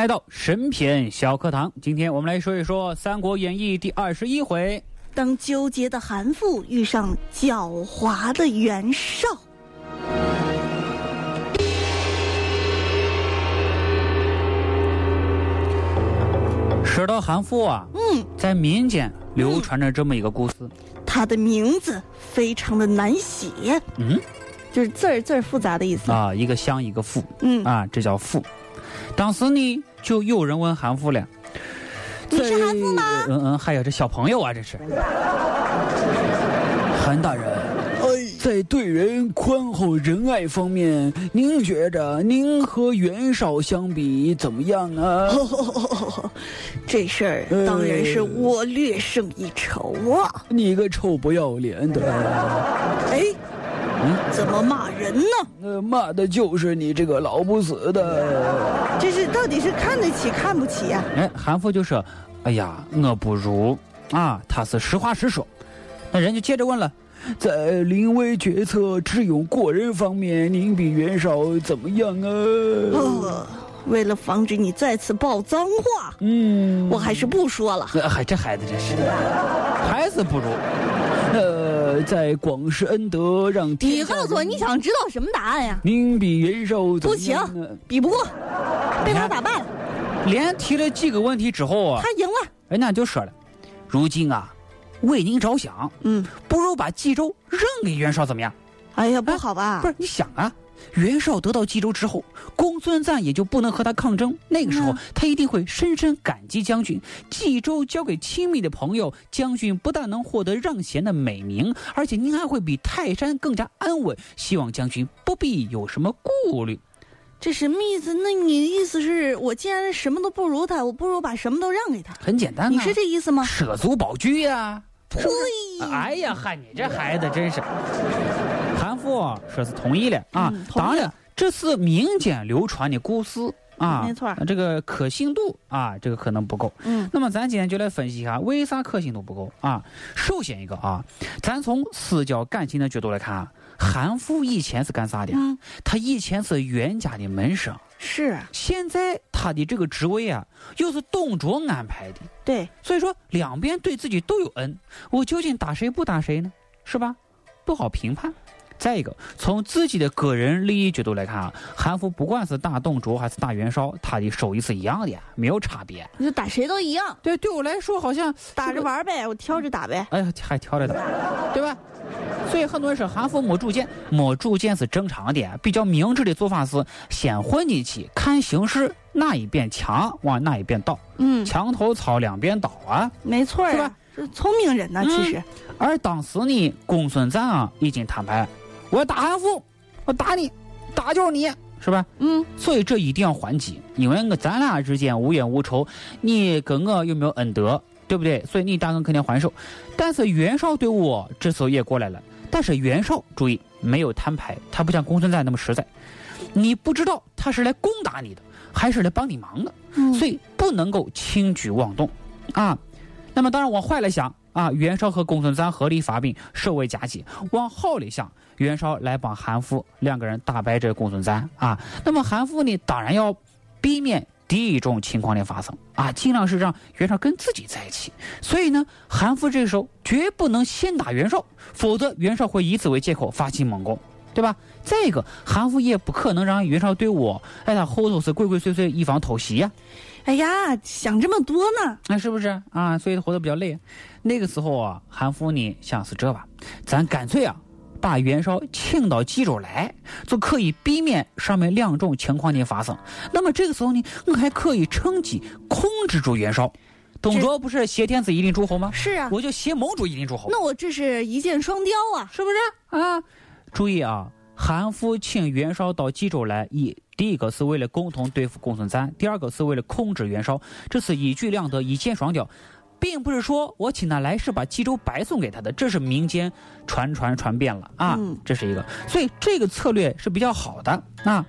来到神篇小课堂。今天我们来说一说《三国演义》第二十一回。当纠结的韩馥遇上狡猾的袁绍，说到韩馥啊，嗯，在民间流传着这么一个故事。他的名字非常的难写，嗯就是字儿字儿复杂的意思。啊，一个乡一个富嗯，啊，这叫富。当时呢，就有人问韩馥了：“你是韩馥吗嗯嗯，还有这小朋友啊，这是。韩大人，在对人宽厚仁爱方面，您觉着您和袁绍相比怎么样啊？这事儿当然是我略胜一筹啊！你个臭不要脸的！哎，嗯怎么骂人呢？呃，骂的就是你这个老不死的！这是到底是看得起看不起呀、哎，韩复就说：“哎呀，我不如啊，他是实话实说。”那人就接着问了。在临危决策、智勇过人方面，您比袁绍怎么样啊？呃，为了防止你再次爆脏话，嗯，我还是不说了。呃嗨，这孩子真是，还是不如。呃，在广施恩德，让你告诉我你想知道什么答案呀？您比袁绍不行？比不过，被他打败了，连提了几个问题之后啊他，赢了。人家就说了：“如今啊，为您着想，嗯，不如把冀州让给袁绍，怎么样？”哎呀，不好吧？不是，你想啊，袁绍得到冀州之后，公孙瓒也就不能和他抗争。那个时候嗯，他一定会深深感激将军。冀州交给亲密的朋友，将军不但能获得让贤的美名，而且您还会比泰山更加安稳。希望将军不必有什么顾虑。这什么意思？那你的意思是我既然什么都不如他，我不如把什么都让给他？很简单、啊，你是这意思吗？舍卒保车呀、呸！哎呀，嗨，你这孩子真是。韩馥说是同意了啊，当然这是民间流传的故事啊，没错这个可信度啊，这个可能不够。嗯那么咱今天就来分析一下，为啥可信度不够啊？首先一个啊，咱从私交感情的角度来看啊，韩馥以前是干啥的？嗯，他以前是袁家的门生，是现在他的这个职位啊，又是董卓安排的。对，所以说两边对自己都有恩，我究竟打谁不打谁呢？是吧？不好评判。再一个，从自己的个人利益角度来看啊，韩服不管是打董卓还是打袁绍，他的收益是一样的，没有差别。你就打谁都一样，对，对我来说好像打着。玩呗，我挑着打呗。哎呀，还挑着打，对吧？所以很多人说韩服没主见，没主见是正常的。比较明智的做法是先混进去，看形势哪一边强往哪一边倒，嗯，墙头草两边倒啊。没错呀是吧，是聪明人呐，嗯其实。而当时呢，公孙瓒啊已经摊牌，我要打韩馥，我打你，打就是你，是吧？嗯，所以这一定要还击，因为我咱俩之间无冤无仇，你跟我又没有恩德，对不对？所以你大哥肯定还手。但是袁绍对我这时候也过来了，但是袁绍注意没有摊牌，他不像公孙瓒那么实在，你不知道他是来攻打你的，还是来帮你忙的。嗯所以不能够轻举妄动，啊。那么当然往坏了想啊，袁绍和公孙瓒合力发兵，守卫夹击；往好里想，袁绍来帮韩馥两个人打败这公孙瓒啊。那么韩馥呢，当然要避免第一种情况的发生啊，尽量是让袁绍跟自己在一起。所以呢，韩馥这时候绝不能先打袁绍，否则袁绍会以此为借口发起猛攻，对吧？再一个，韩馥也不可能让袁绍对我，哎，他后头是鬼鬼祟祟以防偷袭呀。哎呀，想这么多呢？那是不是啊？所以活得比较累。那个时候啊，韩馥呢想是这吧，咱干脆啊。把袁绍请到冀州来，就可以避免上面两种情况的发生。那么这个时候呢，我还可以趁机控制住袁绍。董卓不是挟天子以令诸侯吗？是啊，我就挟盟主以令诸侯。那我这是一箭双雕啊，是不是啊？注意啊，韩馥请袁绍到冀州来，一第一个是为了共同对付公孙瓒，第二个是为了控制袁绍，这是一举两得，一箭双雕。并不是说我请他来是把冀州白送给他的，这是民间传传传遍了啊，这是一个，所以这个策略是比较好的啊。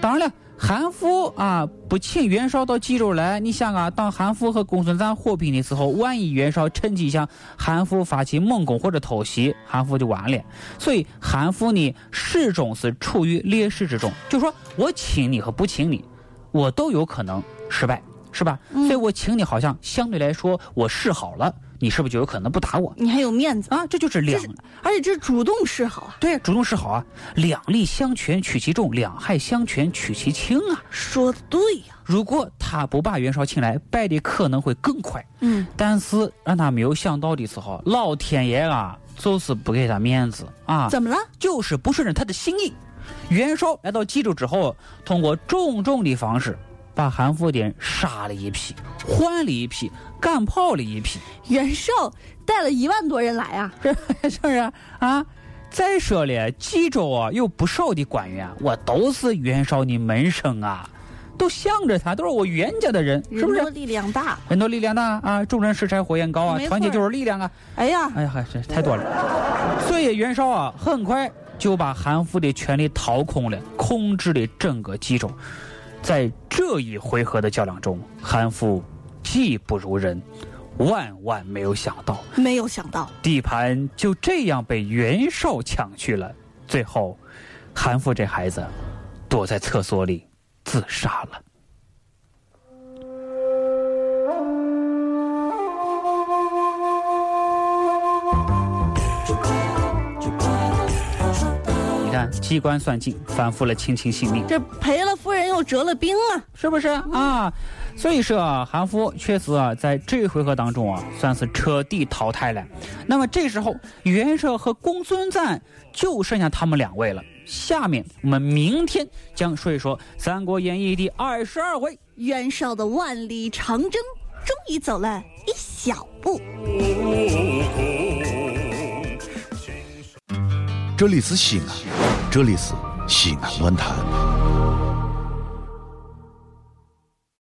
当然了，韩馥啊不请袁绍到冀州来，你想啊，当韩馥和公孙瓒火拼的时候，万一袁绍趁机向韩馥发起猛攻或者偷袭，韩馥就完了。所以韩馥呢始终是处于劣势之中，就说我请你和不请你，我都有可能失败。是吧？所以我请你，好像相对来说我示好了，你是不是就有可能不打我？你还有面子啊？这就是两，而且这是主动示好啊。对，主动示好啊。两利相权取其重，两害相权取其轻啊。说的对呀。如果他不把袁绍请来，败的可能会更快。嗯。但是让他没有想到的时候，老天爷啊，就是不给他面子啊。怎么了？就是不顺着他的心意。袁绍来到冀州之后，通过种种的方式。把韩馥的人杀了一批，换了一批，赶跑了一批。袁绍带了一万多人来啊，是 是不是啊？再说了，冀州啊有不少的官员，我都是袁绍的门生啊，都向着他，都是我袁家的人，是不是？力量大，很多力量大啊！众人拾柴火焰高啊，团结就是力量啊！哎呀，哎呀，还是太多了。所以袁绍啊，很快就把韩馥的权力掏空了，控制了整个冀州。在这一回合的较量中，韩馥技不如人，万万没有想到，没有想到地盘就这样被袁绍抢去了。最后，韩馥这孩子躲在厕所里自杀了。机关算尽，反复了亲情性命。这赔了夫人又折了兵啊，是不是啊？所以说啊，韩夫确实啊，在这一回合当中啊，算是彻底淘汰了。那么这时候，袁绍和公孙瓒就剩下他们两位了。下面我们明天将说一说《三国演义》第二十二回，袁绍的万里长征终于走了一小步。这里是西安。这里是西南论坛。